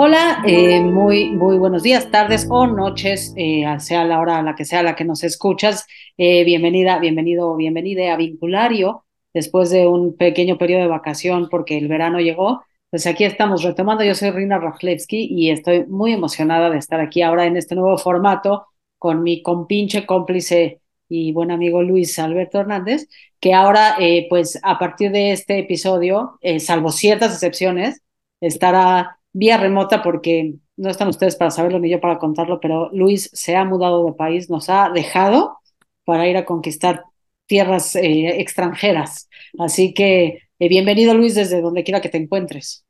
Hola, eh, muy, muy buenos días, tardes o noches, eh, sea la hora a la que sea la que nos escuchas. Eh, bienvenida, bienvenido, bienvenida a Vinculario. Después de un pequeño periodo de vacación porque el verano llegó, pues aquí estamos retomando. Yo soy Rina Rajlewski y estoy muy emocionada de estar aquí ahora en este nuevo formato con mi compinche, cómplice y buen amigo Luis Alberto Hernández, que ahora, pues a partir de este episodio, salvo ciertas excepciones, estará vía remota porque no están ustedes para saberlo ni yo para contarlo, pero Luis se ha mudado de país, nos ha dejado para ir a conquistar tierras eh, extranjeras. Así que eh, bienvenido Luis desde donde quiera que te encuentres.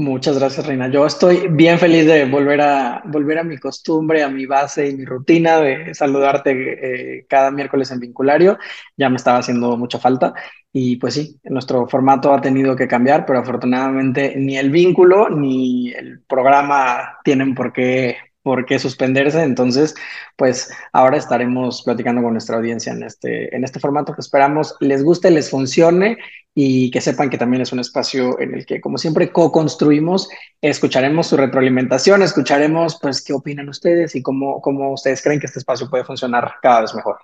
Muchas gracias, Reina. Yo estoy bien feliz de volver a, volver a mi costumbre, a mi base y mi rutina de saludarte eh, cada miércoles en Vinculario. Ya me estaba haciendo mucha falta. Y pues sí, nuestro formato ha tenido que cambiar, pero afortunadamente ni el vínculo ni el programa tienen por qué por qué suspenderse. Entonces, pues ahora estaremos platicando con nuestra audiencia en este, en este formato que esperamos les guste, les funcione y que sepan que también es un espacio en el que, como siempre, co-construimos, escucharemos su retroalimentación, escucharemos pues qué opinan ustedes y cómo, cómo ustedes creen que este espacio puede funcionar cada vez mejor.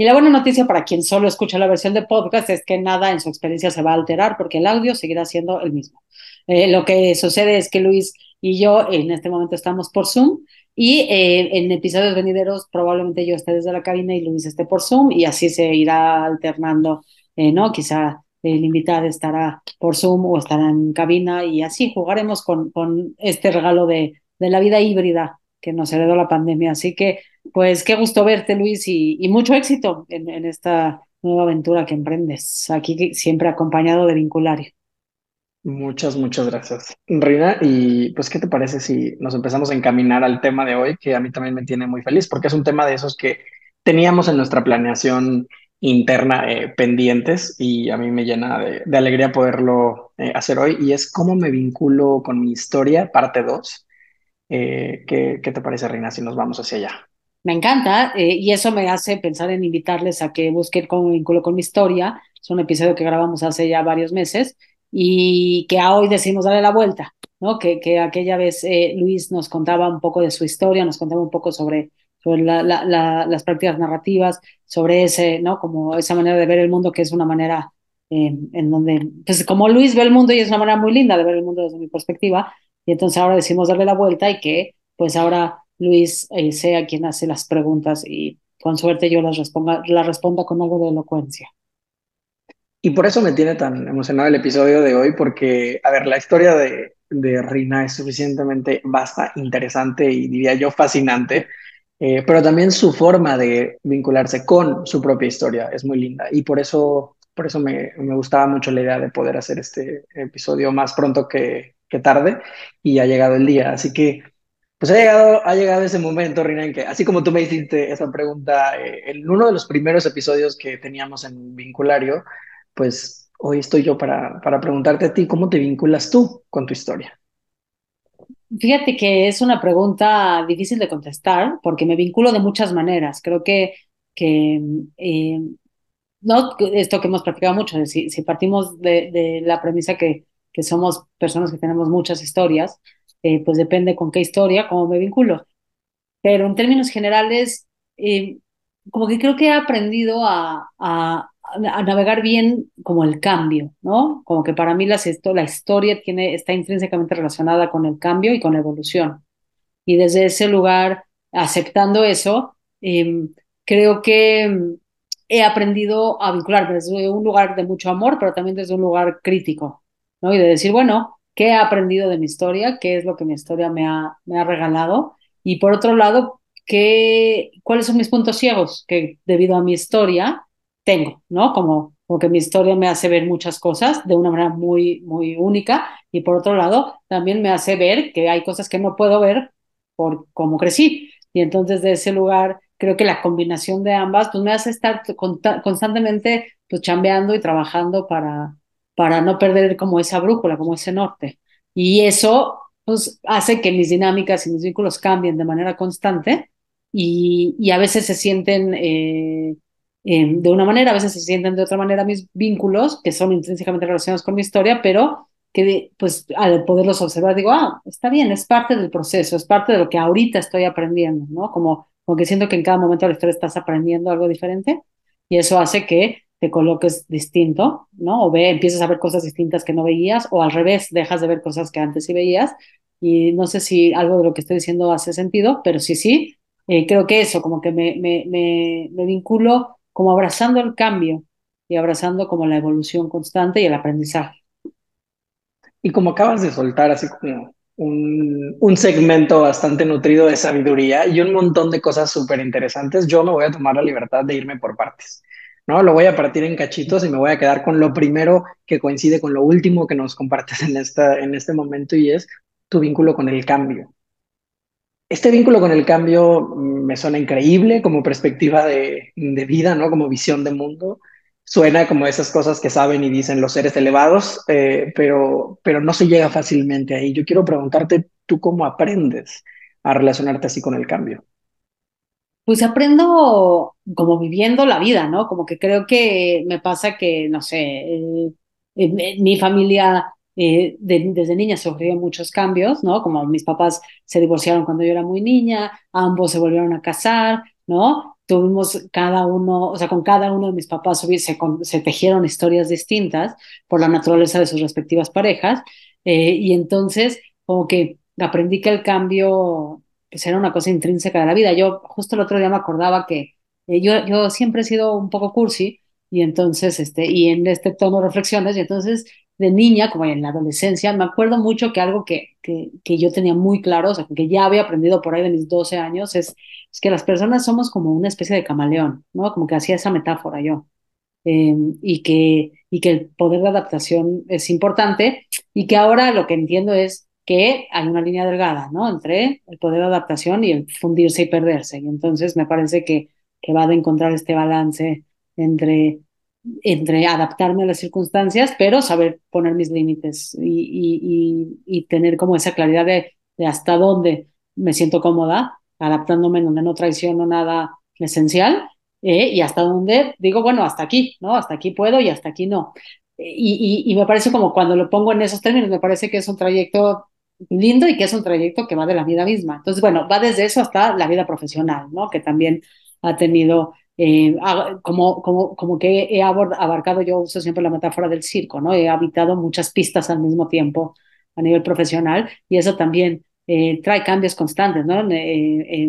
Y la buena noticia para quien solo escucha la versión de podcast es que nada en su experiencia se va a alterar porque el audio seguirá siendo el mismo. Eh, lo que sucede es que Luis y yo en este momento estamos por Zoom y eh, en episodios venideros probablemente yo esté desde la cabina y Luis esté por Zoom y así se irá alternando, eh, ¿no? Quizá el invitado estará por Zoom o estará en cabina y así jugaremos con, con este regalo de, de la vida híbrida que nos heredó la pandemia. Así que, pues qué gusto verte, Luis, y, y mucho éxito en, en, esta nueva aventura que emprendes, aquí siempre acompañado de Vinculario. Muchas, muchas gracias, Rina. Y pues, ¿qué te parece si nos empezamos a encaminar al tema de hoy, que a mí también me tiene muy feliz, porque es un tema de esos que teníamos en nuestra planeación interna eh, pendientes y a mí me llena de, alegría poderlo eh, hacer hoy, y es cómo me vinculo con mi historia, parte 2. Eh, ¿qué, ¿Qué te parece, Rina, si nos vamos hacia allá? Me encanta eh, y eso me hace pensar en invitarles a que busquen cómo me vinculo con mi historia. Es un episodio que grabamos hace ya varios meses y que a hoy decimos darle la vuelta, ¿no? Que, que aquella vez eh, Luis nos contaba un poco de su historia, nos contaba un poco sobre, sobre la, la, la, las prácticas narrativas, sobre ese, ¿no? Como esa manera de ver el mundo que es una manera eh, en donde, pues como Luis ve el mundo y es una manera muy linda de ver el mundo desde mi perspectiva, y entonces ahora decimos darle la vuelta y que pues ahora Luis eh, sea quien hace las preguntas y con suerte yo las responda, las responda con algo de elocuencia. Y por eso me tiene tan emocionado el episodio de hoy, porque, a ver, la historia de, de Rina es suficientemente vasta, interesante y diría yo fascinante, eh, pero también su forma de vincularse con su propia historia es muy linda y por eso, por eso me, me gustaba mucho la idea de poder hacer este episodio más pronto que, que tarde y ha llegado el día. Así que, pues ha llegado, ha llegado ese momento, Rina, en que así como tú me hiciste esa pregunta eh, en uno de los primeros episodios que teníamos en Vinculario, pues hoy estoy yo para, para preguntarte a ti, ¿cómo te vinculas tú con tu historia? Fíjate que es una pregunta difícil de contestar porque me vinculo de muchas maneras. Creo que, que eh, no esto que hemos practicado mucho, si, si partimos de, de, la premisa que, que somos personas que tenemos muchas historias, eh, pues depende con qué historia, cómo me vinculo. Pero en términos generales, eh, como que creo que he aprendido a, a, a navegar bien como el cambio, ¿no? Como que para mí la, historia tiene, está intrínsecamente relacionada con el cambio y con la evolución. Y desde ese lugar, aceptando eso, eh, creo que he aprendido a vincularme desde un lugar de mucho amor, pero también desde un lugar crítico, ¿no? Y de decir, bueno, ¿qué he aprendido de mi historia? ¿Qué es lo que mi historia me ha, me ha regalado? Y por otro lado, ¿qué, ¿cuáles son mis puntos ciegos que debido a mi historia tengo, ¿no? Como, como que mi historia me hace ver muchas cosas de una manera muy, muy única y por otro lado también me hace ver que hay cosas que no puedo ver por cómo crecí. Y entonces de ese lugar creo que la combinación de ambas pues me hace estar constantemente pues chambeando y trabajando para, para no perder como esa brújula, como ese norte. Y eso pues hace que mis dinámicas y mis vínculos cambien de manera constante y, y a veces se sienten eh, de una manera, a veces se sienten de otra manera mis vínculos, que son intrínsecamente relacionados con mi historia, pero que pues al poderlos observar digo, ah, está bien, es parte del proceso, es parte de lo que ahorita estoy aprendiendo, ¿no? Como, como que siento que en cada momento de la historia estás aprendiendo algo diferente y eso hace que te coloques distinto, ¿no? O ve, empiezas a ver cosas distintas que no veías o al revés, dejas de ver cosas que antes sí veías y no sé si algo de lo que estoy diciendo hace sentido, pero sí, sí, eh, creo que eso, como que me, me, me, me vinculo como abrazando el cambio y abrazando como la evolución constante y el aprendizaje. Y como acabas de soltar así como un, un segmento bastante nutrido de sabiduría y un montón de cosas súper interesantes, yo me voy a tomar la libertad de irme por partes. ¿no? Lo voy a partir en cachitos y me voy a quedar con lo primero que coincide con lo último que nos compartes en, esta, en este momento y es tu vínculo con el cambio. Este vínculo con el cambio me suena increíble como perspectiva de, vida, ¿no? Como visión de mundo suena como esas cosas que saben y dicen los seres elevados, eh, pero, pero no se llega fácilmente ahí. Yo quiero preguntarte, ¿tú cómo aprendes a relacionarte así con el cambio? Pues aprendo como viviendo la vida, ¿no? Como que creo que me pasa que, no sé, eh, mi familia eh, desde niña sufrió muchos cambios, ¿no? Como mis papás se divorciaron cuando yo era muy niña, ambos se volvieron a casar, ¿no? tuvimos cada uno, o sea, con cada uno de mis papás se, se tejieron historias distintas por la naturaleza de sus respectivas parejas, eh, y entonces como que aprendí que el cambio pues era una cosa intrínseca de la vida. Yo justo el otro día me acordaba que eh, yo, yo siempre he sido un poco cursi, y entonces, este, y en este tono de reflexiones, y entonces de niña, como en la adolescencia, me acuerdo mucho que algo que, que, que, yo tenía muy claro, o sea, que ya había aprendido por ahí de mis 12 años, es, es que las personas somos como una especie de camaleón, ¿no? Como que hacía esa metáfora yo. Eh, y, que, y que el poder de adaptación es importante y que ahora lo que entiendo es que hay una línea delgada, ¿no? Entre el poder de adaptación y el fundirse y perderse. Y entonces me parece que, que va de encontrar este balance entre entre adaptarme a las circunstancias, pero saber poner mis límites y, y, tener como esa claridad de, hasta dónde me siento cómoda, adaptándome en donde no traiciono nada esencial, eh, y hasta dónde digo, bueno, hasta aquí, ¿no? Hasta aquí puedo y hasta aquí no. Y, y me parece como cuando lo pongo en esos términos, me parece que es un trayecto lindo y que es un trayecto que va de la vida misma. Entonces, bueno, va desde eso hasta la vida profesional, ¿no? Que también ha tenido eh, como, como, como que he abarcado, yo uso siempre la metáfora del circo, ¿no? He habitado muchas pistas al mismo tiempo a nivel profesional y eso también eh, trae cambios constantes, ¿no? Eh,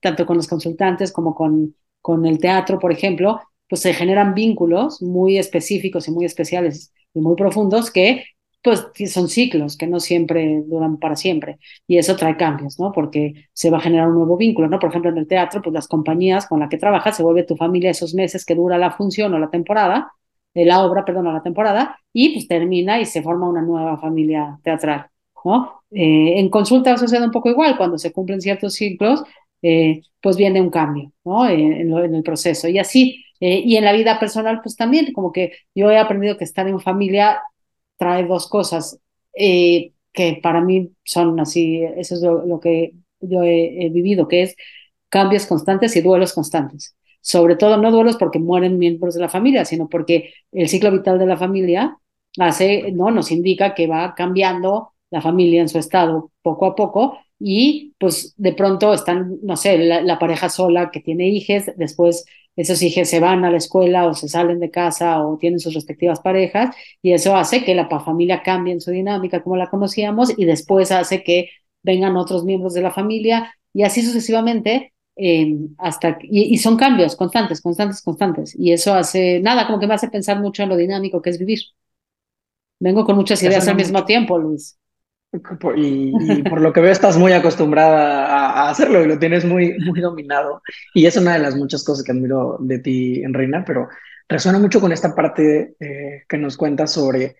tanto con los consultantes como con, con el teatro, por ejemplo, pues se generan vínculos muy específicos y muy especiales y muy profundos que pues son ciclos que no siempre duran para siempre y eso trae cambios, ¿no? Porque se va a generar un nuevo vínculo, ¿no? Por ejemplo, en el teatro, pues las compañías con las que trabajas se vuelve tu familia esos meses que dura la función o la temporada, de la obra, perdón, o la temporada, y pues termina y se forma una nueva familia teatral, ¿no? Eh, en consulta sucede un poco igual, cuando se cumplen ciertos ciclos, eh, pues viene un cambio, ¿no? En, en, el proceso. Y así, eh, y en la vida personal, pues también, como que yo he aprendido que estar en familia trae dos cosas eh, que para mí son así, eso es lo, que yo he, vivido, que es cambios constantes y duelos constantes. Sobre todo no duelos porque mueren miembros de la familia, sino porque el ciclo vital de la familia hace, ¿no? nos indica que va cambiando la familia en su estado poco a poco y pues de pronto están, no sé, la, la pareja sola que tiene hijos, después esos hijos se van a la escuela o se salen de casa o tienen sus respectivas parejas y eso hace que la familia cambie en su dinámica como la conocíamos y después hace que vengan otros miembros de la familia y así sucesivamente em, hasta y, son cambios constantes, constantes, constantes y eso hace nada como que me hace pensar mucho en lo dinámico que es vivir. Vengo con muchas ideas al mismo tiempo, Luis. Y, por lo que veo estás muy acostumbrada a, hacerlo y lo tienes muy, muy dominado. Y es una de las muchas cosas que admiro de ti, en Reina, pero resuena mucho con esta parte eh, que nos cuentas sobre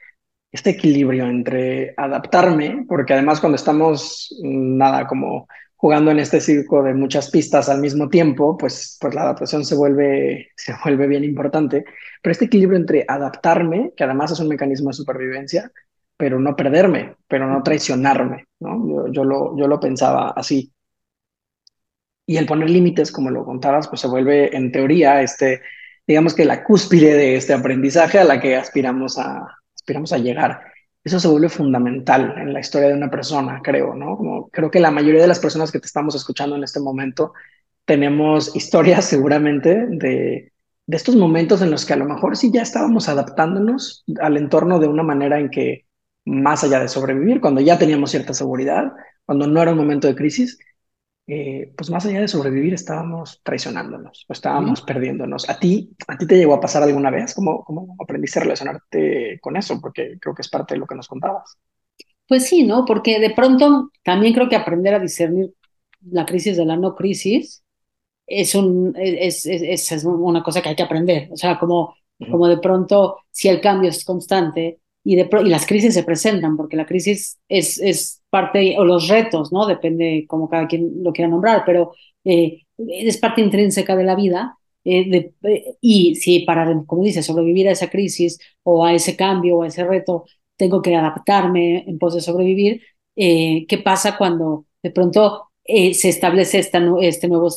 este equilibrio entre adaptarme, porque además cuando estamos, mm, nada, como jugando en este circo de muchas pistas al mismo tiempo, pues, pues la adaptación se vuelve, se vuelve bien importante. Pero este equilibrio entre adaptarme, que además es un mecanismo de supervivencia, pero no perderme, pero no traicionarme, ¿no? Yo, lo, yo lo pensaba así. Y el poner límites, como lo contabas, pues se vuelve en teoría, este, digamos que la cúspide de este aprendizaje a la que aspiramos a, aspiramos a llegar. eso se vuelve fundamental en la historia de una persona, creo, ¿no? Como creo que la mayoría de las personas que te estamos escuchando en este momento tenemos historias seguramente de, de estos momentos en los que a lo mejor sí ya estábamos adaptándonos al entorno de una manera en que, más allá de sobrevivir, cuando ya teníamos cierta seguridad, cuando no era un momento de crisis, eh, pues más allá de sobrevivir estábamos traicionándonos o estábamos perdiéndonos. ¿A ti, ¿A ti te llegó a pasar alguna vez? ¿Cómo, ¿Cómo aprendiste a relacionarte con eso? Porque creo que es parte de lo que nos contabas. Pues sí, ¿no? Porque de pronto también creo que aprender a discernir la crisis de la no crisis es, un, es, es, es una cosa que hay que aprender. O sea, como, como de pronto, si el cambio es constante y, de, y las crisis se presentan, porque la crisis es, es parte, o los retos, ¿no? Depende como cada quien lo quiera nombrar, pero eh, es parte intrínseca de la vida. Eh, de, y si para, como dice, sobrevivir a esa crisis o a ese cambio o a ese reto, tengo que adaptarme en pos de sobrevivir, eh, ¿qué pasa cuando de pronto se establece esta, este nuevo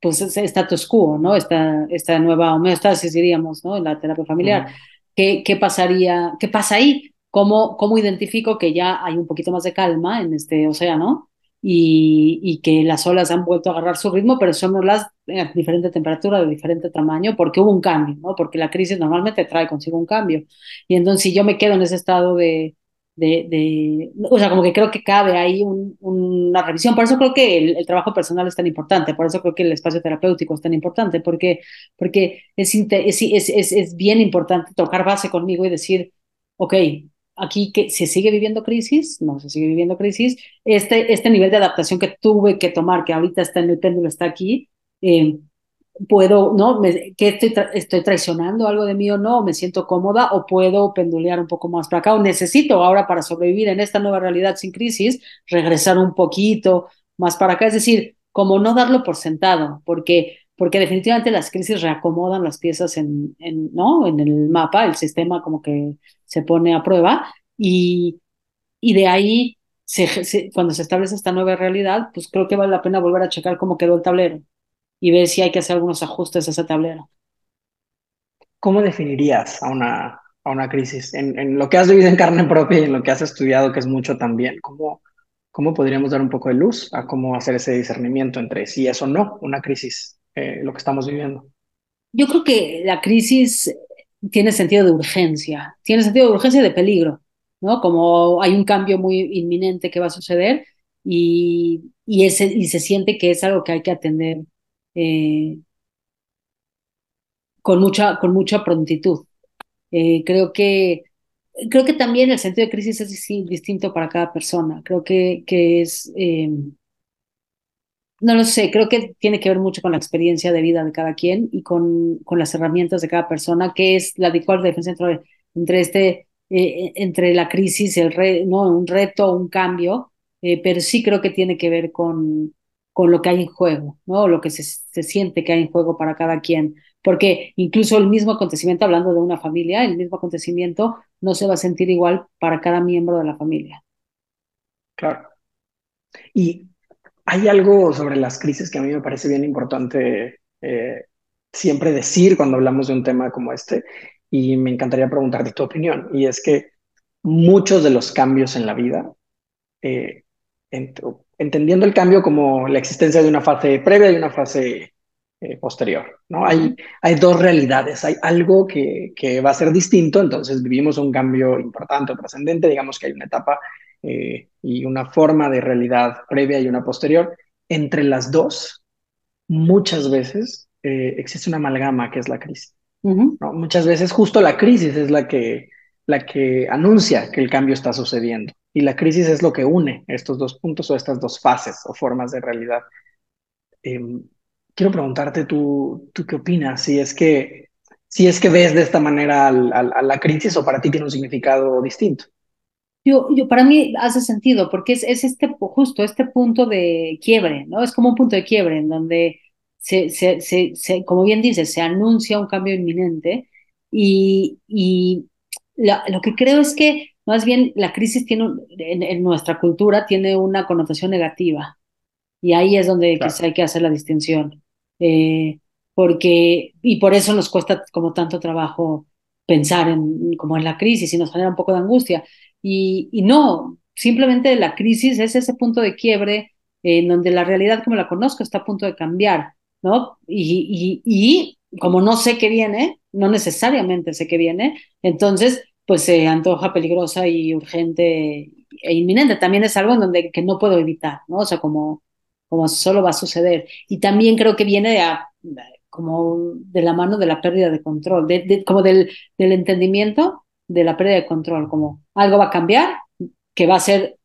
pues status quo, ¿no? Esta, esta nueva homeostasis, diríamos, ¿no? En la terapia familiar. ¿Qué, ¿Qué pasaría? ¿Qué pasa ahí? ¿Cómo, ¿Cómo identifico que ya hay un poquito más de calma en este océano y, y que las olas han vuelto a agarrar su ritmo, pero son olas de diferente temperatura, de diferente tamaño, porque hubo un cambio, ¿no? Porque la crisis normalmente trae consigo un cambio. Y entonces, si yo me quedo en ese estado de, de, de, o sea, como que creo que cabe ahí un, una revisión. Por eso creo que el, el, trabajo personal es tan importante, por eso creo que el espacio terapéutico es tan importante, porque, porque es, es, es, es bien importante tocar base conmigo y decir, ok, aquí que se sigue viviendo crisis, no se sigue viviendo crisis, este, este nivel de adaptación que tuve que tomar, que ahorita está en el péndulo, está aquí, eh, puedo, ¿no? Me, que estoy, estoy traicionando algo de mí o no, me siento cómoda o puedo pendulear un poco más para acá o necesito ahora para sobrevivir en esta nueva realidad sin crisis, regresar un poquito más para acá, es decir, como no darlo por sentado, porque porque definitivamente las crisis reacomodan las piezas en, en, ¿no? en el mapa, el sistema como que se pone a prueba y, y de ahí, se, se, cuando se establece esta nueva realidad, pues creo que vale la pena volver a checar cómo quedó el tablero y ver si hay que hacer algunos ajustes a ese tablero. ¿Cómo definirías a una, a una crisis? En, en, lo que has vivido en carne propia y en lo que has estudiado, que es mucho también, ¿cómo, ¿cómo podríamos dar un poco de luz a cómo hacer ese discernimiento entre si es o no una crisis, eh, lo que estamos viviendo? Yo creo que la crisis tiene sentido de urgencia, tiene sentido de urgencia y de peligro, ¿no? Como hay un cambio muy inminente que va a suceder y, y, ese, y se siente que es algo que hay que atender eh, con, mucha, con mucha prontitud. Eh, creo, que, creo que también el sentido de crisis es distinto para cada persona. Creo que, que es, eh, no lo sé, creo que tiene que ver mucho con la experiencia de vida de cada quien y con, con las herramientas de cada persona, que es la de cuál diferencia entre, entre, este, eh, entre la crisis, el re, ¿no? un reto, un cambio, eh, pero sí creo que tiene que ver con, con lo que hay en juego, ¿no? Lo que se, se, siente que hay en juego para cada quien. Porque incluso el mismo acontecimiento, hablando de una familia, el mismo acontecimiento no se va a sentir igual para cada miembro de la familia. Claro. Y hay algo sobre las crisis que a mí me parece bien importante eh, siempre decir cuando hablamos de un tema como este, y me encantaría preguntarte tu opinión, y es que muchos de los cambios en la vida, eh, entendiendo el cambio como la existencia de una fase previa y una fase eh, posterior. ¿no? Hay, hay dos realidades, hay algo que, que, va a ser distinto, entonces vivimos un cambio importante o trascendente, digamos que hay una etapa eh, y una forma de realidad previa y una posterior. Entre las dos, muchas veces eh, existe una amalgama que es la crisis. Uh -huh. ¿no? Muchas veces justo la crisis es la que, la que anuncia que el cambio está sucediendo. Y la crisis es lo que une estos dos puntos o estas dos fases o formas de realidad. Eh, quiero preguntarte tú, tú qué opinas, si es que, si es que ves de esta manera al, al, a la crisis o para ti tiene un significado distinto. Yo, yo, para mí hace sentido porque es, es este justo este punto de quiebre, ¿no? Es como un punto de quiebre en donde se, se, se, se como bien dices, se anuncia un cambio inminente y, y la, lo que creo es que más bien la crisis tiene, en, en, nuestra cultura tiene una connotación negativa. Y ahí es donde claro. hay que hacer la distinción. Eh, porque, y por eso nos cuesta como tanto trabajo pensar en como en la crisis y nos genera un poco de angustia. Y, y no, simplemente la crisis es ese punto de quiebre en donde la realidad como la conozco está a punto de cambiar, ¿no? Y, y, y como no sé qué viene, no necesariamente sé qué viene, entonces pues se antoja peligrosa y urgente e inminente. También es algo en donde que no puedo evitar, ¿no? O sea, como, como solo va a suceder. Y también creo que viene de como de la mano de la pérdida de control, de, como del, del entendimiento de la pérdida de control, como algo va a cambiar, que va a ser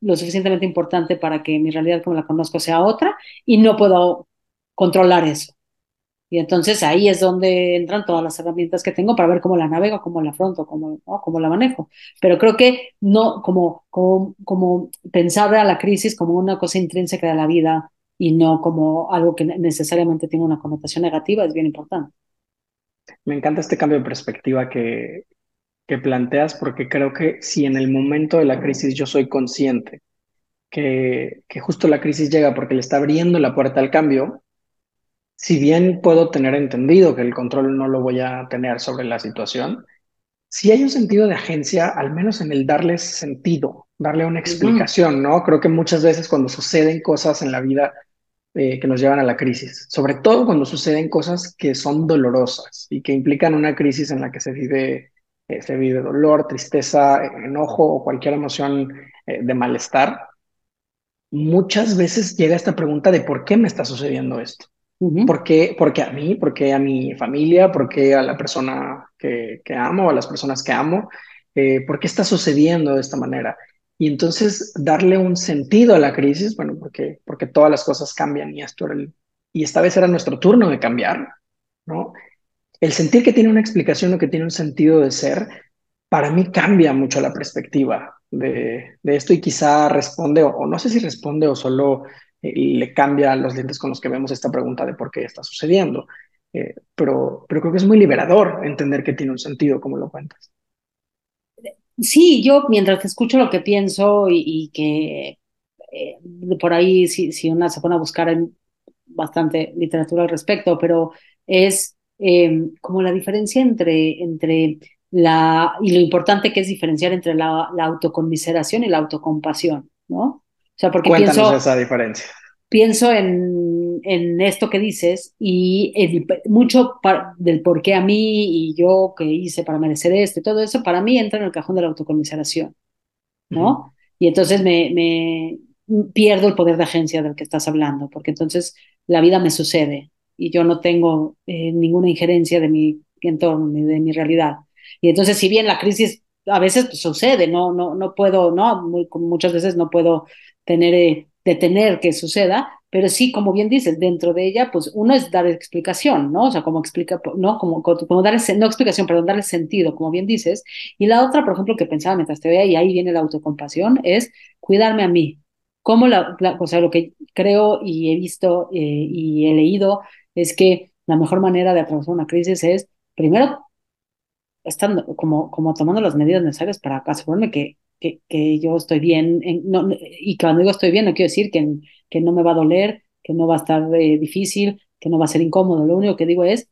lo suficientemente importante para que mi realidad como la conozco sea otra y no puedo controlar eso. Y entonces ahí es donde entran todas las herramientas que tengo para ver cómo la navego, cómo la afronto, cómo, cómo la manejo. Pero creo que no, como, como, como pensar a la crisis como una cosa intrínseca de la vida y no como algo que necesariamente tiene una connotación negativa es bien importante. Me encanta este cambio de perspectiva que, que planteas porque creo que si en el momento de la crisis yo soy consciente que, que justo la crisis llega porque le está abriendo la puerta al cambio, si bien puedo tener entendido que el control no lo voy a tener sobre la situación, si hay un sentido de agencia, al menos en el darles sentido, darle una explicación, ¿no? Creo que muchas veces cuando suceden cosas en la vida eh, que nos llevan a la crisis, sobre todo cuando suceden cosas que son dolorosas y que implican una crisis en la que se vive, eh, se vive dolor, tristeza, enojo o cualquier emoción eh, de malestar, muchas veces llega esta pregunta de por qué me está sucediendo esto. Uh -huh. ¿Por qué? Porque a mí, porque a mi familia, porque a la persona que, que amo, a las personas que amo, eh, ¿por qué está sucediendo de esta manera? Y entonces darle un sentido a la crisis, bueno, porque, porque todas las cosas cambian y esto era el, y esta vez era nuestro turno de cambiar, ¿no? El sentir que tiene una explicación o que tiene un sentido de ser, para mí cambia mucho la perspectiva de, de esto y quizá responde, o, o no sé si responde o solo le cambia los lentes con los que vemos esta pregunta de por qué está sucediendo. Eh, pero, pero creo que es muy liberador entender que tiene un sentido, como lo cuentas. Sí, yo mientras escucho lo que pienso y, y que eh, por ahí si, si, una se pone a buscar en bastante literatura al respecto, pero es eh, como la diferencia entre, entre la, y lo importante que es diferenciar entre la, la autoconmiseración y la autocompasión, ¿no? O sea, porque Cuéntanos pienso, esa diferencia. Pienso en, en esto que dices y el, mucho para, del por qué a mí y yo que hice para merecer esto y todo eso, para mí entra en el cajón de la autocomiseración, ¿no? Uh -huh. Y entonces me, me pierdo el poder de agencia del que estás hablando, porque entonces la vida me sucede y yo no tengo eh, ninguna injerencia de mi entorno ni de mi realidad. Y entonces, si bien la crisis a veces pues, sucede, no, no, no puedo, no, Muy, muchas veces no puedo tener, eh, detener que suceda, pero sí, como bien dices, dentro de ella, pues uno es dar explicación, ¿no? O sea, como explica, ¿no? Como, como darle, no explicación, perdón, darle sentido, como bien dices. Y la otra, por ejemplo, que pensaba mientras te veía, y ahí viene la autocompasión, es cuidarme a mí. Como o sea, lo que creo y he visto eh, y he leído es que la mejor manera de atravesar una crisis es, primero, estando, como, como tomando las medidas necesarias para asegurarme que que, que yo estoy bien, en, no, y cuando digo estoy bien no quiero decir que, que no me va a doler, que no va a estar eh, difícil, que no va a ser incómodo, lo único que digo es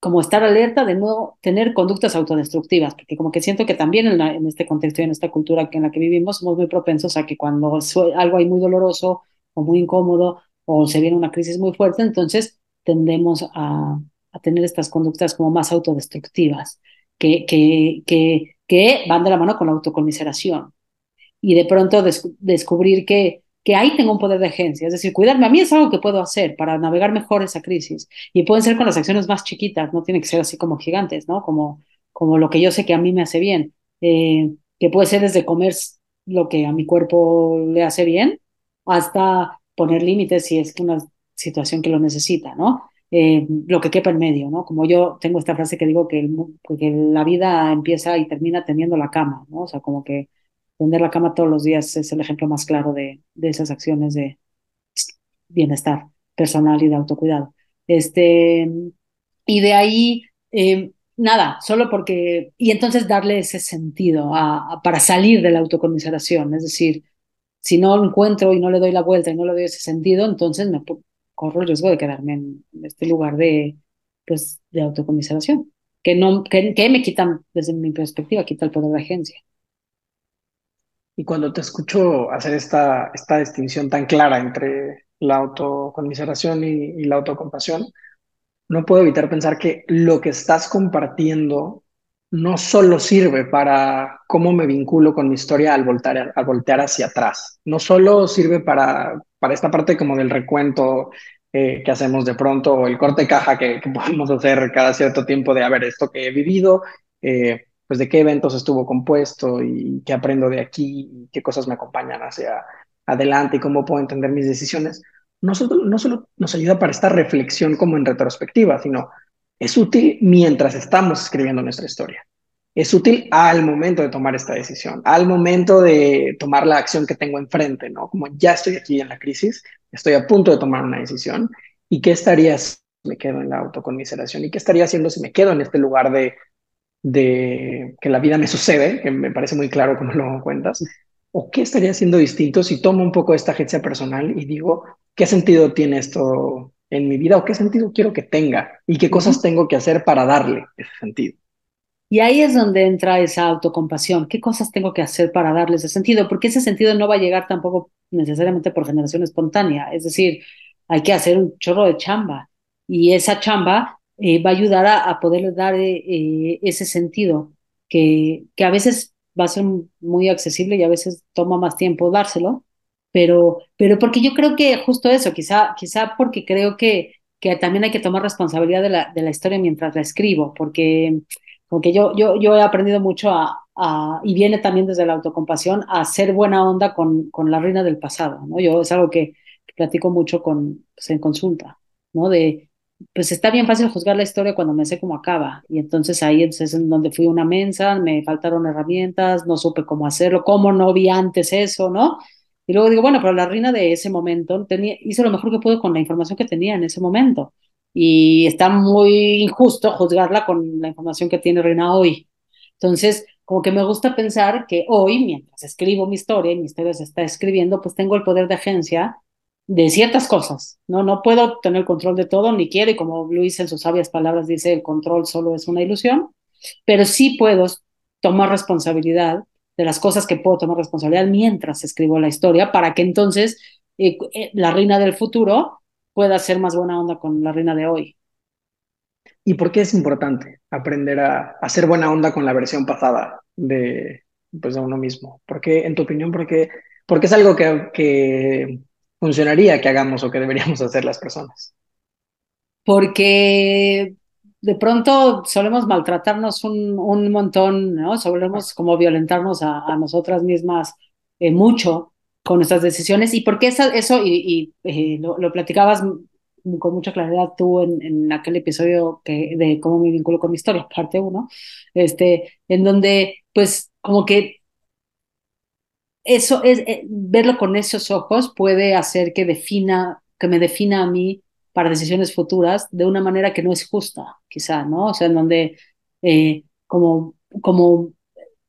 como estar alerta de no tener conductas autodestructivas, porque como que siento que también en, este contexto y en esta cultura en la que vivimos somos muy propensos a que cuando algo hay muy doloroso o muy incómodo o se viene una crisis muy fuerte, entonces tendemos a, a tener estas conductas como más autodestructivas, que, que, que que van de la mano con la autocomiseración. Y de pronto des descubrir que, que ahí tengo un poder de agencia, es decir, cuidarme a mí es algo que puedo hacer para navegar mejor esa crisis. Y pueden ser con las acciones más chiquitas, no tiene que ser así como gigantes, ¿no? Como, como lo que yo sé que a mí me hace bien, eh, que puede ser desde comer lo que a mi cuerpo le hace bien hasta poner límites si es una situación que lo necesita, ¿no? Eh, lo que quepa en medio, ¿no? Como yo tengo esta frase que digo que, la vida empieza y termina teniendo la cama, ¿no? O sea, como que tender la cama todos los días es el ejemplo más claro de, esas acciones de bienestar personal y de autocuidado. Este, y de ahí, eh, nada, solo porque, y entonces darle ese sentido a, para salir de la autocomiseración, es decir, si no lo encuentro y no le doy la vuelta y no le doy ese sentido, entonces me, corro el riesgo de quedarme en este lugar de, pues, de autocomiseración, que, no, que, que me quitan, desde mi perspectiva, quita el poder de agencia. Y cuando te escucho hacer esta, esta distinción tan clara entre la autoconmiseración y, y la autocompasión, no puedo evitar pensar que lo que estás compartiendo no solo sirve para cómo me vinculo con mi historia al voltear, hacia atrás, no solo sirve para, para esta parte como del recuento eh, que hacemos de pronto o el corte caja que, que, podemos hacer cada cierto tiempo de, a ver, esto que he vivido, eh, pues de qué eventos estuvo compuesto y qué aprendo de aquí, y qué cosas me acompañan hacia adelante y cómo puedo entender mis decisiones no solo, no solo nos ayuda para esta reflexión como en retrospectiva, sino es útil mientras estamos escribiendo nuestra historia. Es útil al momento de tomar esta decisión, al momento de tomar la acción que tengo enfrente, ¿no? Como ya estoy aquí en la crisis, estoy a punto de tomar una decisión, ¿y qué estaría si me quedo en la autoconmiseración? ¿Y qué estaría haciendo si me quedo en este lugar de, de que la vida me sucede, que me parece muy claro como lo cuentas? ¿O qué estaría haciendo distinto si tomo un poco esta agencia personal y digo, ¿qué sentido tiene esto en mi vida o qué sentido quiero que tenga y qué cosas tengo que hacer para darle ese sentido? Y ahí es donde entra esa autocompasión. ¿Qué cosas tengo que hacer para darle ese sentido? Porque ese sentido no va a llegar tampoco necesariamente por generación espontánea. Es decir, hay que hacer un chorro de chamba y esa chamba eh, va a ayudar a, a poder dar eh, ese sentido que, que a veces va a ser muy accesible y a veces toma más tiempo dárselo, pero, pero porque yo creo que justo eso, quizá, quizá porque creo que, que también hay que tomar responsabilidad de la, de la historia mientras la escribo, porque, porque yo, yo, yo he aprendido mucho a, a, y viene también desde la autocompasión, a ser buena onda con, con la reina del pasado, ¿no? Yo es algo que, platico mucho con, pues, en consulta, ¿no? De, pues está bien fácil juzgar la historia cuando me sé cómo acaba. Y entonces ahí es en donde fui una mensa, me faltaron herramientas, no supe cómo hacerlo, cómo no vi antes eso, ¿no? Y luego digo, bueno, pero la reina de ese momento tenía, hizo lo mejor que pudo con la información que tenía en ese momento. Y está muy injusto juzgarla con la información que tiene reina hoy. Entonces, como que me gusta pensar que hoy, mientras escribo mi historia y mi historia se está escribiendo, pues tengo el poder de agencia de ciertas cosas, ¿no? No puedo tener control de todo, ni quiero, y como Luis en sus sabias palabras dice, el control solo es una ilusión, pero sí puedo tomar responsabilidad de las cosas que puedo tomar responsabilidad mientras escribo la historia, para que entonces eh, eh, la reina del futuro pueda ser más buena onda con la reina de hoy. ¿Y por qué es importante aprender a, ser buena onda con la versión pasada de, pues, de uno mismo? ¿Por qué, en tu opinión, por qué, porque es algo que, que funcionaría que hagamos o que deberíamos hacer las personas? Porque de pronto solemos maltratarnos un, un montón, ¿no? Solemos como violentarnos a, a nosotras mismas eh, mucho con nuestras decisiones. ¿Y por qué esa, eso? Y, y eh, lo, lo, platicabas con mucha claridad tú en, en, aquel episodio que, de cómo me vinculo con mi historia, parte uno, este, en donde pues como que eso es, eh, verlo con esos ojos puede hacer que defina, que me defina a mí para decisiones futuras de una manera que no es justa, quizá, ¿no? O sea, en donde eh, como, como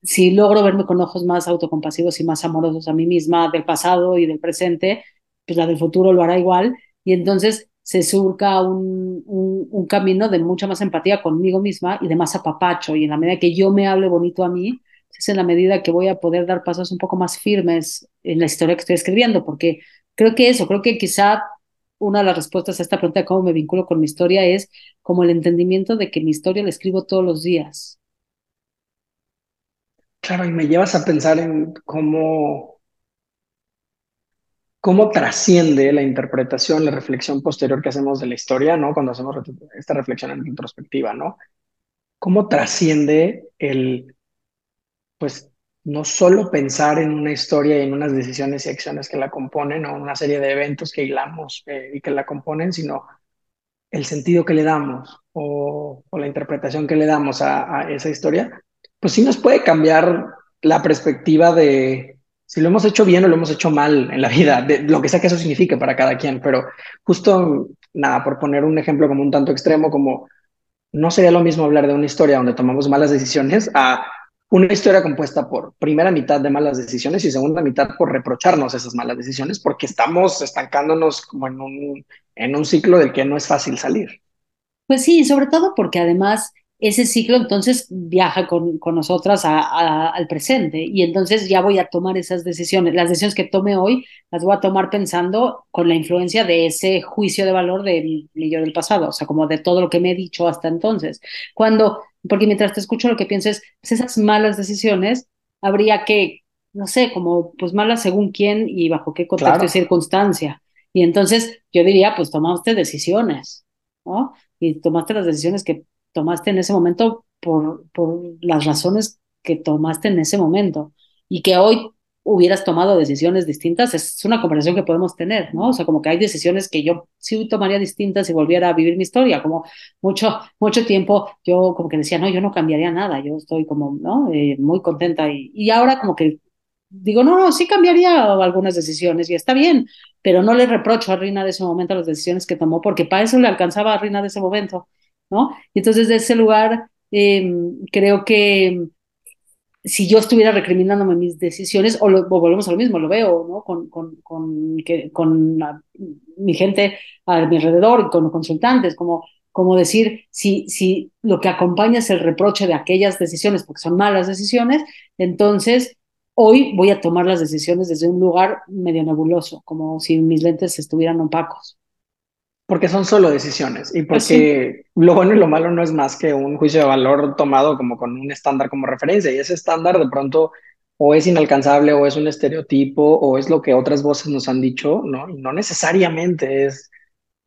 si logro verme con ojos más autocompasivos y más amorosos a mí misma del pasado y del presente, pues la del futuro lo hará igual y entonces se surca un, un, un camino de mucha más empatía conmigo misma y de más apapacho y en la medida que yo me hable bonito a mí, es en la medida que voy a poder dar pasos un poco más firmes en la historia que estoy escribiendo, porque creo que eso, creo que quizá una de las respuestas a esta pregunta de cómo me vinculo con mi historia es como el entendimiento de que mi historia la escribo todos los días. Claro, y me llevas a pensar en cómo, cómo trasciende la interpretación, la reflexión posterior que hacemos de la historia, ¿no? Cuando hacemos esta reflexión en retrospectiva, ¿no? Cómo trasciende el, pues, no solo pensar en una historia y en unas decisiones y acciones que la componen o una serie de eventos que hilamos eh, y que la componen, sino el sentido que le damos o, la interpretación que le damos a, a, esa historia, pues sí nos puede cambiar la perspectiva de si lo hemos hecho bien o lo hemos hecho mal en la vida, de lo que sea que eso signifique para cada quien, pero justo, nada, por poner un ejemplo como un tanto extremo, como no sería lo mismo hablar de una historia donde tomamos malas decisiones a una historia compuesta por primera mitad de malas decisiones y segunda mitad por reprocharnos esas malas decisiones porque estamos estancándonos como en un, en un ciclo del que no es fácil salir. Pues sí, sobre todo porque además ese ciclo entonces viaja con, con nosotras al presente y entonces ya voy a tomar esas decisiones. Las decisiones que tome hoy las voy a tomar pensando con la influencia de ese juicio de valor del yo del pasado, o sea, como de todo lo que me he dicho hasta entonces. Cuando, porque mientras te escucho lo que pienses, pues esas malas decisiones habría que, no sé, como pues malas según quién y bajo qué contexto y circunstancia. Y entonces yo diría, pues tomaste decisiones, ¿no? Y tomaste las decisiones que tomaste en ese momento por, por las razones que tomaste en ese momento y que hoy hubieras tomado decisiones distintas, es una conversación que podemos tener, ¿no? O sea, como que hay decisiones que yo sí tomaría distintas si volviera a vivir mi historia, como mucho, mucho tiempo yo como que decía, no, yo no cambiaría nada, yo estoy como, ¿no? Eh, muy contenta y, y ahora como que digo, no, no, sí cambiaría algunas decisiones y está bien, pero no le reprocho a Rina de ese momento las decisiones que tomó, porque para eso le alcanzaba a Rina de ese momento. ¿no? Y entonces de ese lugar em, creo que si yo estuviera recriminándome mis decisiones, o, volvemos a lo mismo, lo veo, ¿no? Con, con, con, que, con mi gente a mi alrededor y con consultantes, como, como decir, si, si lo que acompaña es el reproche de aquellas decisiones, porque son malas decisiones, entonces hoy voy a tomar las decisiones desde un lugar medio nebuloso, como si mis lentes estuvieran opacos. Porque son solo decisiones y pues porque lo bueno y lo malo no es más que un juicio de valor tomado como con un estándar como referencia y ese estándar de pronto o es inalcanzable o es un estereotipo o es lo que otras voces nos han dicho, ¿no? Y no necesariamente es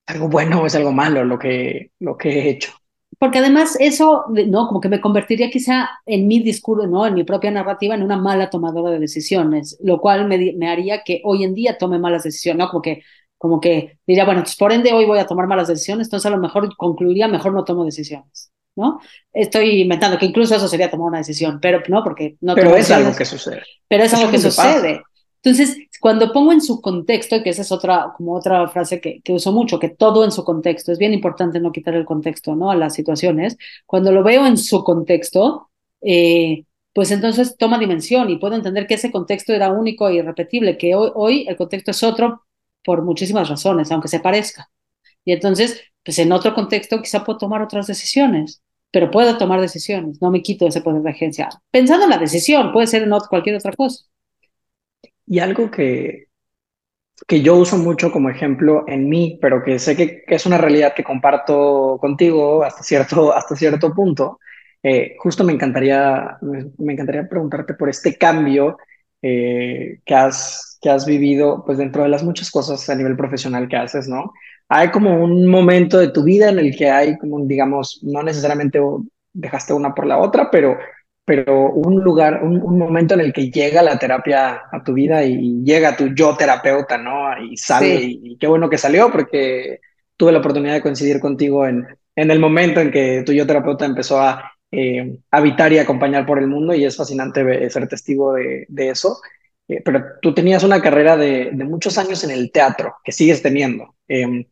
algo bueno o es algo malo lo que, lo que he hecho. Porque además eso, ¿no? Como que me convertiría quizá en mi discurso, ¿no? En mi propia narrativa, en una mala tomadora de decisiones, lo cual me, me haría que hoy en día tome malas decisiones, ¿no? Como que como que diría, bueno, pues por ende hoy voy a tomar malas decisiones, entonces a lo mejor concluiría, mejor no tomo decisiones, ¿no? Estoy inventando que incluso eso sería tomar una decisión, pero no, porque no Pero es algo que sucede. Pero es, algo que, sucede. Entonces, cuando pongo en su contexto, que esa es otra, como otra frase que, que uso mucho, que todo en su contexto, es bien importante no quitar el contexto, ¿no? A las situaciones. Cuando lo veo en su contexto, eh, pues entonces toma dimensión y puedo entender que ese contexto era único e irrepetible, que hoy, hoy el contexto es otro, por muchísimas razones, aunque se parezca. Y entonces, pues en otro contexto quizá puedo tomar otras decisiones, pero puedo tomar decisiones, no me quito ese poder de agencia. Pensando en la decisión, puede ser en cualquier otra cosa. Y algo que, que yo uso mucho como ejemplo en mí, pero que sé que, es una realidad que comparto contigo hasta cierto, hasta cierto punto, eh, justo me encantaría, me, encantaría preguntarte por este cambio eh, que has que has vivido, pues dentro de las muchas cosas a nivel profesional que haces, ¿no? Hay como un momento de tu vida en el que hay como, digamos, no necesariamente dejaste una por la otra, pero, pero un lugar, un, momento en el que llega la terapia a tu vida y llega tu yo terapeuta, ¿no? Y sale, y, qué bueno que salió porque tuve la oportunidad de coincidir contigo en, en el momento en que tu yo terapeuta empezó a eh, habitar y acompañar por el mundo y es fascinante ser testigo de, de eso. Eh, pero tú tenías una carrera de, muchos años en el teatro, que sigues teniendo. Em,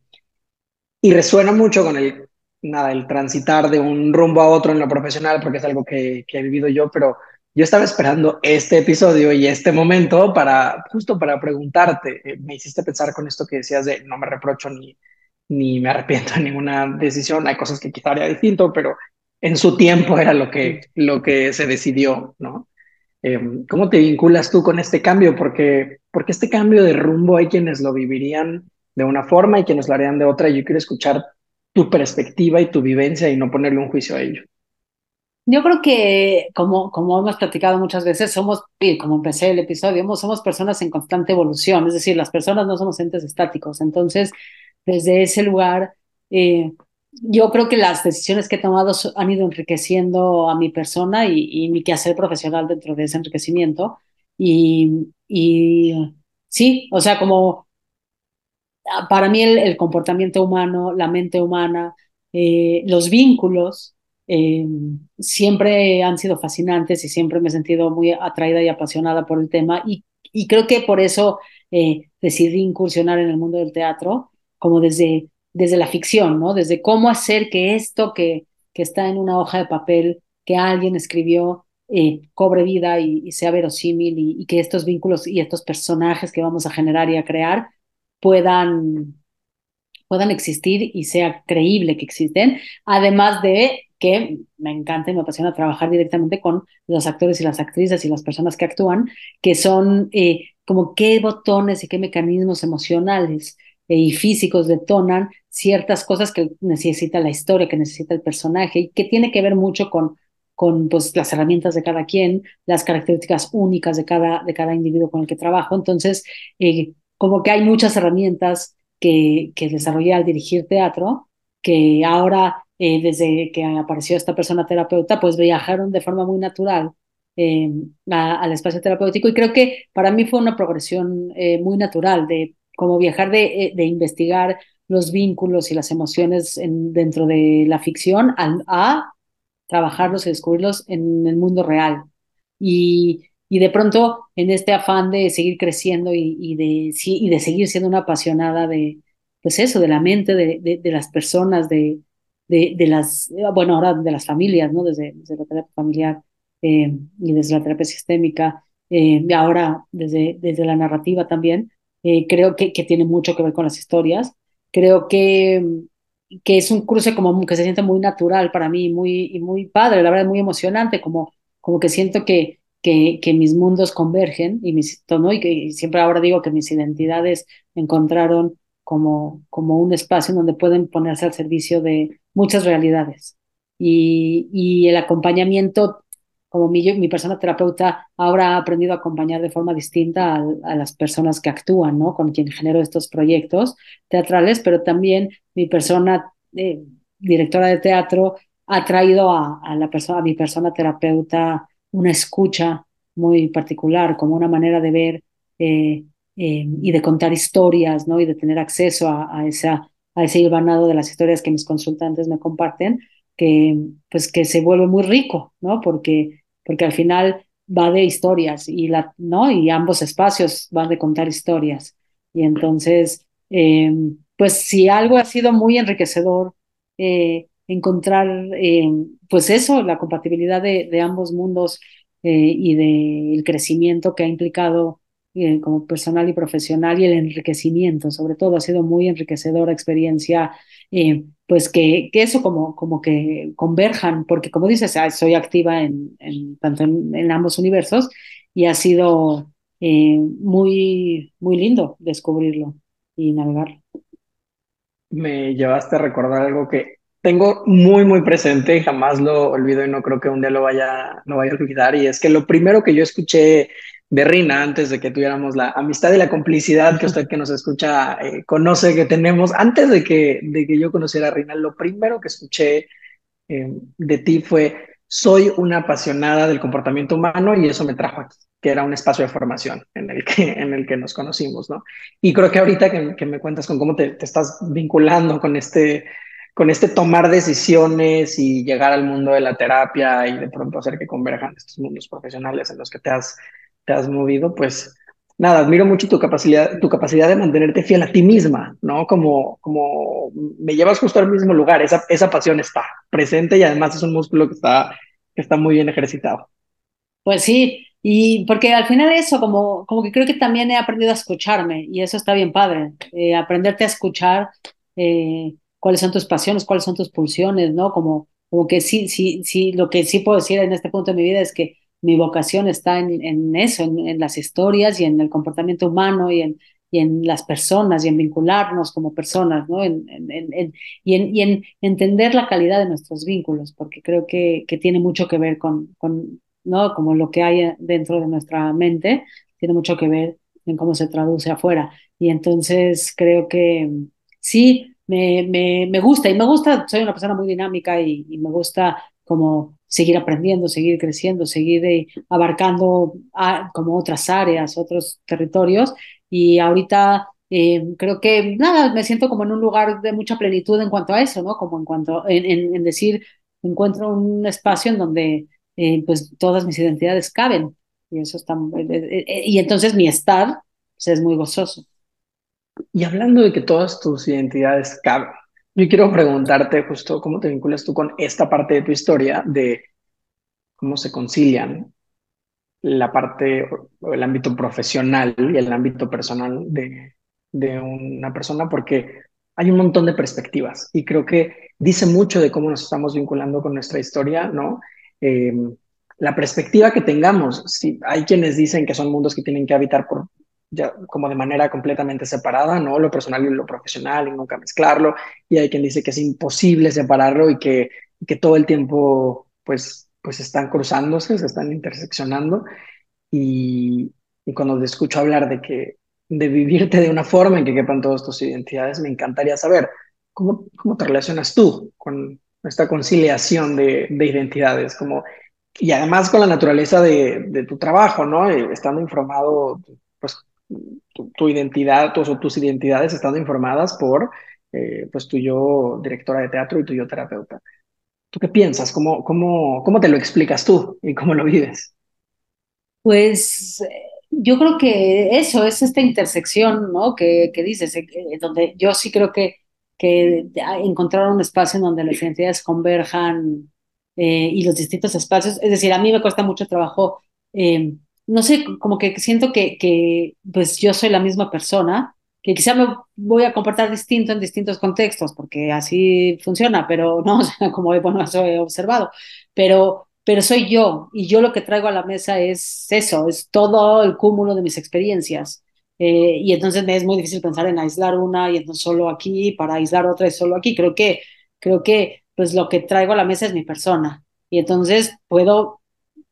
y resuena mucho con el, nada, el transitar de un rumbo a otro en lo profesional, porque es algo que, he vivido yo, pero yo estaba esperando este episodio y este momento para, justo para preguntarte, eh, me hiciste pensar con esto que decías de no me reprocho ni, ni me arrepiento de ninguna decisión, hay cosas que quizá haría distinto, pero en su tiempo era lo que, lo que se decidió, ¿no? Em, ¿Cómo te vinculas tú con este cambio? Porque, porque este cambio de rumbo hay quienes lo vivirían de una forma y quienes lo harían de otra. Yo quiero escuchar tu perspectiva y tu vivencia y no ponerle un juicio a ello. Yo creo que, como, como hemos platicado muchas veces, somos, y como empecé el episodio, somos personas en constante evolución, es decir, las personas no somos entes estáticos. Entonces, desde ese lugar, eh, yo creo que las decisiones que he tomado han ido enriqueciendo a mi persona y, mi quehacer profesional dentro de ese enriquecimiento. Y, y sí, o sea, como ah, para mí el, comportamiento humano, la mente humana, eh, los vínculos, eh, siempre han sido fascinantes y siempre me he sentido muy atraída y apasionada por el tema. Y, y creo que por eso eh, decidí incursionar en el mundo del teatro, como desde desde la ficción, ¿no? Desde cómo hacer que esto que, que está en una hoja de papel que alguien escribió eh, cobre vida y, sea verosímil y, que estos vínculos y estos personajes que vamos a generar y a crear puedan, puedan existir y sea creíble que existen, además de que me encanta y me apasiona trabajar directamente con los actores y las actrices y las personas que actúan, que son eh, como qué botones y qué mecanismos emocionales eh, y físicos detonan ciertas cosas que necesita la historia, que necesita el personaje y que tiene que ver mucho con, con pues, las herramientas de cada quien, las características únicas de cada, de cada individuo con el que trabajo. Entonces, eh, como que hay muchas herramientas que, que desarrollé al dirigir teatro, que ahora, eh, desde que apareció esta persona terapeuta, pues viajaron de forma muy natural eh, al espacio terapéutico y creo que para mí fue una progresión muy natural de como viajar de, eh, de investigar los vínculos y las emociones en, dentro de la ficción a, a, trabajarlos y descubrirlos en el mundo real. Y, y de pronto, en este afán de seguir creciendo y, y, de, y de seguir siendo una apasionada de, pues eso, de la mente, de, de, las personas, de, de, las, bueno, ahora de las familias, ¿no? Desde, desde la terapia familiar eh, y desde la terapia sistémica, eh, y ahora desde, desde la narrativa también, eh, creo que, que, tiene mucho que ver con las historias. Creo que, que es un cruce como que se siente muy natural para mí muy, y muy padre, la verdad, muy emocionante, como, como que siento que, que, que mis mundos convergen y, mis, ¿no? y que siempre ahora digo que mis identidades encontraron como, como un espacio donde pueden ponerse al servicio de muchas realidades. Y, y el acompañamiento como mi, mi persona terapeuta ahora ha aprendido a acompañar de forma distinta a, las personas que actúan, ¿no? Con quien genero estos proyectos teatrales, pero también mi persona eh, directora de teatro ha traído a, a, la persona, a mi persona terapeuta una escucha muy particular, como una manera de ver eh, eh, y de contar historias, ¿no? Y de tener acceso a, a, esa, a ese hilvanado de las historias que mis consultantes me comparten, que pues que se vuelve muy rico, ¿no? Porque porque al final va de historias y, la, ¿no? y ambos espacios van de contar historias. Y entonces, eh, pues si algo ha sido muy enriquecedor, eh, encontrar, eh, pues eso, la compatibilidad de, ambos mundos y del de crecimiento que ha implicado como personal y profesional y el enriquecimiento, sobre todo, ha sido muy enriquecedora experiencia pues que, que, eso como, como que converjan, porque como dices, soy activa en, tanto en, en, ambos universos y ha sido eh, muy, muy lindo descubrirlo y navegarlo. Me llevaste a recordar algo que tengo muy, muy presente y jamás lo olvido y no creo que un día lo vaya, lo vaya a olvidar, y es que lo primero que yo escuché de Rina antes de que tuviéramos la amistad y la complicidad que usted que nos escucha eh, conoce que tenemos. Antes de que, de que yo conociera a Rina, lo primero que escuché eh, de ti fue, soy una apasionada del comportamiento humano y eso me trajo aquí, que era un espacio de formación en el que, en el que nos conocimos, ¿no? Y creo que ahorita que, me cuentas con cómo te, te estás vinculando con este con este tomar decisiones y llegar al mundo de la terapia y de pronto hacer que converjan estos mundos profesionales en los que te has te has movido, pues nada, admiro mucho tu capacidad, tu capacidad de mantenerte fiel a ti misma, ¿no? Como, como me llevas justo al mismo lugar, esa, esa pasión está presente y además es un músculo que está, que está muy bien ejercitado. Pues sí, y porque al final eso, como, como que creo que también he aprendido a escucharme y eso está bien padre, eh, aprenderte a escuchar eh, cuáles son tus pasiones, cuáles son tus pulsiones, ¿no? Como, como que sí, sí, sí, lo que sí puedo decir en este punto de mi vida es que mi vocación está en, en eso, en, en, las historias y en el comportamiento humano y en, y en las personas y en vincularnos como personas, ¿no? En, y, en, entender la calidad de nuestros vínculos, porque creo que, que tiene mucho que ver con, con, ¿no? Como lo que hay dentro de nuestra mente, tiene mucho que ver en cómo se traduce afuera. Y entonces creo que sí, me, me, me gusta, y me gusta, soy una persona muy dinámica y me gusta como seguir aprendiendo, seguir creciendo, seguir eh, abarcando a, como otras áreas, otros territorios. Y ahorita eh, creo que, nada, me siento como en un lugar de mucha plenitud en cuanto a eso, ¿no? Como en cuanto, en, decir, encuentro un espacio en donde eh, pues todas mis identidades caben. Y eso está, eh, y entonces mi estar pues, es muy gozoso. Y hablando de que todas tus identidades caben, yo quiero preguntarte justo cómo te vinculas tú con esta parte de tu historia de cómo se concilian la parte el ámbito profesional y el ámbito personal de, de una persona, porque hay un montón de perspectivas y creo que dice mucho de cómo nos estamos vinculando con nuestra historia, ¿no? Eh, la perspectiva que tengamos, si hay quienes dicen que son mundos que tienen que habitar por, ya, como de manera completamente separada, ¿no? Lo personal y lo profesional y nunca mezclarlo, y hay quien dice que es imposible separarlo y que, que todo el tiempo, pues, pues están cruzándose, se están interseccionando, y, y cuando te escucho hablar de que de vivirte de una forma en que quepan todas tus identidades, me encantaría saber cómo, cómo te relacionas tú con esta conciliación de, de identidades, como, y además con la naturaleza de, de tu trabajo, ¿no? Eh, estando informado, pues tu, tu identidad, tus, tus identidades estando informadas por, eh, pues tu yo directora de teatro y tu yo terapeuta. ¿Tú qué piensas? ¿Cómo, cómo, cómo te lo explicas tú y cómo lo vives? Pues yo creo que eso es esta intersección, ¿no? Que, que dices, eh, donde yo sí creo que, que encontrar un espacio en donde las identidades converjan eh, y los distintos espacios, es decir, a mí me cuesta mucho trabajo, eh, no sé, como que siento que, que pues yo soy la misma persona, que quizá me voy a comportar distinto en distintos contextos, porque así funciona, pero no, como bueno, eso he observado, pero pero soy yo y yo lo que traigo a la mesa es eso, es todo el cúmulo de mis experiencias. Eh, y entonces me es muy difícil pensar en aislar una y entonces solo aquí, para aislar otra es solo aquí. Creo que, creo que pues lo que traigo a la mesa es mi persona. Y entonces puedo,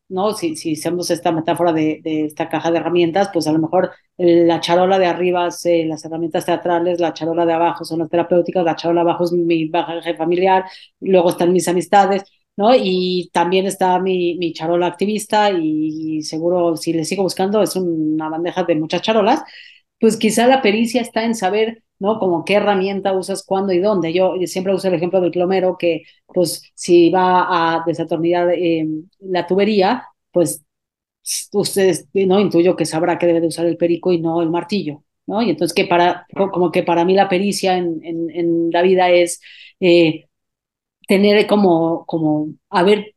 ¿no? Si, si hacemos esta metáfora de, de esta caja de herramientas, pues a lo mejor la charola de arriba es eh, las herramientas teatrales, la charola de abajo son las terapéuticas, la charola abajo es mi bagaje familiar, luego están mis amistades ¿no? Y también está mi, mi charola activista y seguro si le sigo buscando es una bandeja de muchas charolas, pues quizá la pericia está en saber, ¿no? Como qué herramienta usas, cuándo y dónde. Yo siempre uso el ejemplo del plomero que, pues, si va a desatornillar eh, la tubería, pues ustedes, ¿no? Intuyo que sabrá que debe de usar el perico y no el martillo, ¿no? Y entonces que para, como que para mí la pericia en, en, la vida es... Eh, tener como, como haber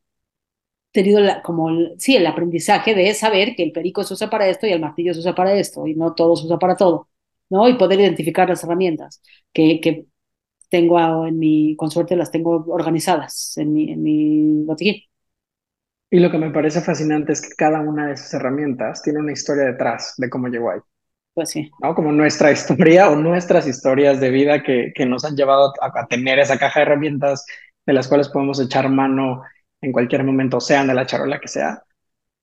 tenido la, como, sí, el aprendizaje de saber que el perico se usa para esto y el martillo se usa para esto y no todo se usa para todo, ¿no? Y poder identificar las herramientas que, que tengo en mi, con suerte las tengo organizadas en mi, en mi botiquín. Y lo que me parece fascinante es que cada una de esas herramientas tiene una historia detrás de cómo llegó ahí. Pues sí. ¿no? Como nuestra historia o nuestras historias de vida que, que nos han llevado a, a, tener esa caja de herramientas de las cuales podemos echar mano en cualquier momento, sean de la charola que sea.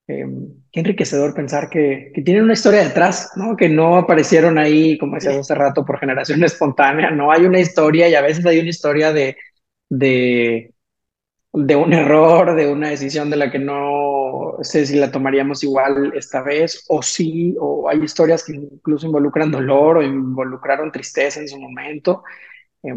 Eh, qué enriquecedor pensar que, que, tienen una historia detrás, ¿no? Que no aparecieron ahí, como decías hace rato, por generación espontánea, no hay una historia y a veces hay una historia de, de, de un error, de una decisión de la que no sé si la tomaríamos igual esta vez o sí, o hay historias que incluso involucran dolor o involucraron tristeza en su momento. Eh,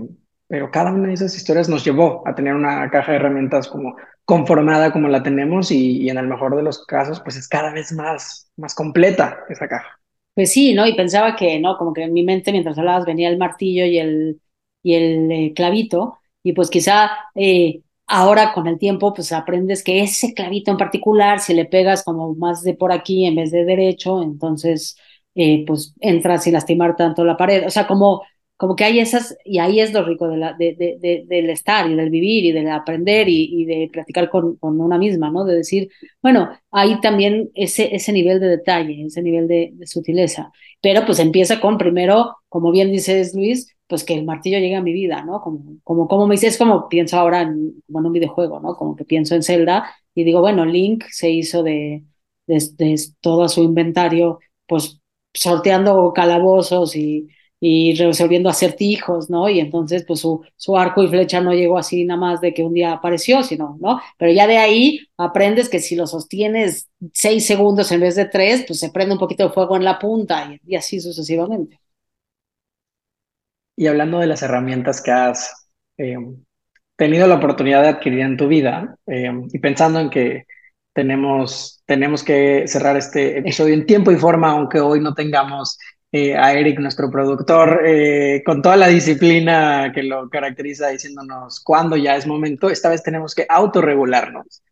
pero cada una de esas historias nos llevó a tener una caja de herramientas como conformada como la tenemos y, en el mejor de los casos pues es cada vez más, más completa esa caja. Pues sí, ¿no? Y pensaba que, ¿no? Como que en mi mente mientras hablabas venía el martillo y el, y el eh, clavito y pues quizá eh, ahora con el tiempo pues aprendes que ese clavito en particular, si le pegas como más de por aquí en vez de derecho, entonces eh, pues entras sin lastimar tanto la pared. O sea, como como que hay esas, y ahí es lo rico de del estar y del vivir y del aprender y, de practicar con, una misma, ¿no? De decir, bueno, hay también ese, ese nivel de detalle, ese nivel de, sutileza, pero pues empieza con primero, como bien dices Luis, pues que el martillo llegue a mi vida, ¿no? Como, como, como me dices, como pienso ahora en, como en un videojuego, ¿no? Como que pienso en Zelda y digo, bueno, Link se hizo de, de todo su inventario, pues sorteando calabozos y y resolviendo acertijos, ¿no? Y entonces, pues su, su arco y flecha no llegó así nada más de que un día apareció, sino, ¿no? Pero ya de ahí aprendes que si lo sostienes seis segundos en vez de tres, pues se prende un poquito de fuego en la punta y, así sucesivamente. Y hablando de las herramientas que has eh, tenido la oportunidad de adquirir en tu vida eh, y pensando en que tenemos, tenemos que cerrar este episodio en tiempo y forma, aunque hoy no tengamos eh, a Eric, nuestro productor, eh, con toda la disciplina que lo caracteriza, diciéndonos cuándo ya es momento. Esta vez tenemos que autorregularnos.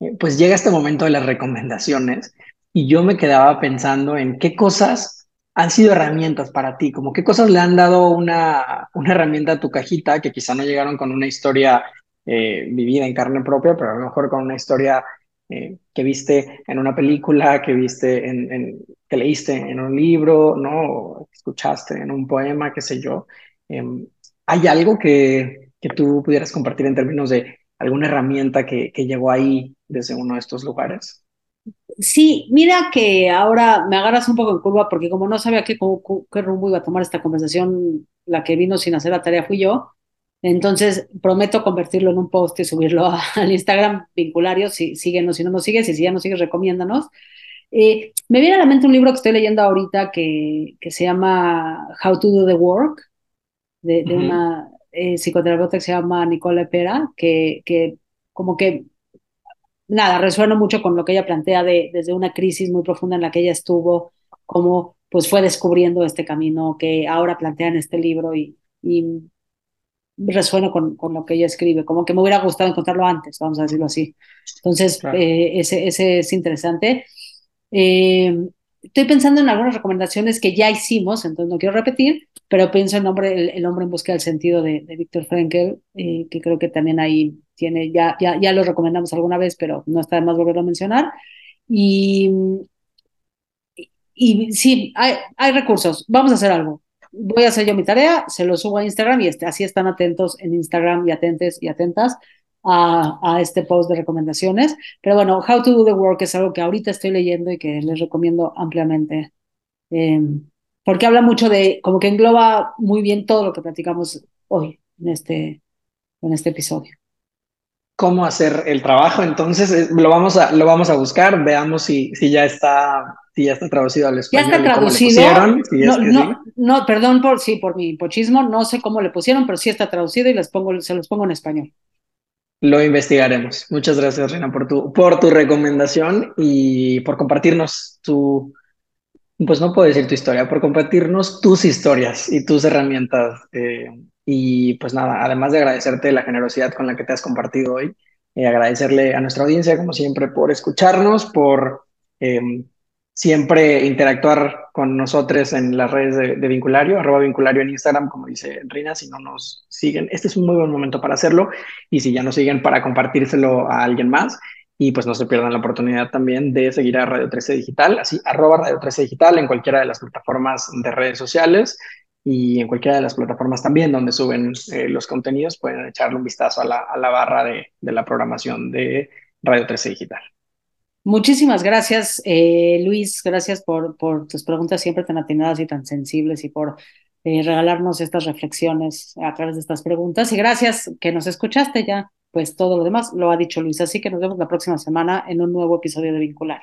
Eh, pues llega este momento de las recomendaciones y yo me quedaba pensando en qué cosas han sido herramientas para ti? Como qué cosas le han dado una, una herramienta a tu cajita que quizá no llegaron con una historia eh, vivida en carne propia, pero a lo mejor con una historia eh, que viste en una película, que viste en, que leíste en un libro, ¿no? escuchaste en un poema, qué sé yo. Em, ¿Hay algo que, que tú pudieras compartir en términos de alguna herramienta que, que llegó ahí desde uno de estos lugares? Sí, mira que ahora me agarras un poco en curva porque como no sabía qué, qué rumbo iba a tomar esta conversación, la que vino sin hacer la tarea fui yo. Entonces prometo convertirlo en un post y subirlo al Instagram vinculario, si síguenos, si no nos sigues, y si ya nos sigues, recomiéndanos. Eh, me viene a la mente un libro que estoy leyendo ahorita que, que se llama How to Do the Work, de, una eh, psicoterapeuta que se llama Nicole Pera, que, que como que nada, resueno mucho con lo que ella plantea de, desde una crisis muy profunda en la que ella estuvo, cómo pues fue descubriendo este camino que ahora plantea en este libro y, y resueno con, con, lo que ella escribe, como que me hubiera gustado encontrarlo antes, vamos a decirlo así. Entonces, eh, ese, ese, es interesante. Eh, estoy pensando en algunas recomendaciones que ya hicimos, entonces no quiero repetir, pero pienso en hombre, el, hombre en busca del sentido de, de Víctor Frankel, eh, que creo que también ahí tiene, ya, ya, ya lo recomendamos alguna vez, pero no está de más volverlo a mencionar. Y, y, sí, hay, hay recursos, vamos a hacer algo. Voy a hacer yo mi tarea, se lo subo a Instagram y este, así están atentos en Instagram y atentes y atentas a, a, este post de recomendaciones. Pero bueno, How to Do the Work es algo que ahorita estoy leyendo y que les recomiendo ampliamente. Eh, porque habla mucho de, como que engloba muy bien todo lo que platicamos hoy en este, en este episodio. ¿Cómo hacer el trabajo? Entonces, eh, lo vamos a, lo vamos a buscar, veamos si, si ya está si ya está traducido al español. Ya está traducido. no, no, no, perdón por, sí, por mi pochismo, no sé cómo le pusieron, pero sí está traducido y les pongo, se los pongo en español. Lo investigaremos. Muchas gracias, Reina, por tu, por tu recomendación y por compartirnos tu, pues no puedo decir tu historia, por compartirnos tus historias y tus herramientas. Eh, y pues nada, además de agradecerte la generosidad con la que te has compartido hoy, eh, agradecerle a nuestra audiencia, como siempre, por escucharnos, por em, siempre interactuar con nosotros en las redes de, Vinculario, arroba Vinculario en Instagram, como dice Rina, si no nos siguen, este es un muy buen momento para hacerlo y si ya nos siguen para compartírselo a alguien más y pues no se pierdan la oportunidad también de seguir a Radio 13 Digital, así arroba Radio 13 Digital en cualquiera de las plataformas de redes sociales y en cualquiera de las plataformas también donde suben eh, los contenidos pueden echarle un vistazo a la, a la barra de, de, la programación de Radio 13 Digital. Muchísimas gracias, eh, Luis. Gracias por, tus preguntas siempre tan atinadas y tan sensibles y por eh, regalarnos estas reflexiones a través de estas preguntas. Y gracias que nos escuchaste ya pues todo lo demás lo ha dicho Luis. Así que nos vemos la próxima semana en un nuevo episodio de Vincular.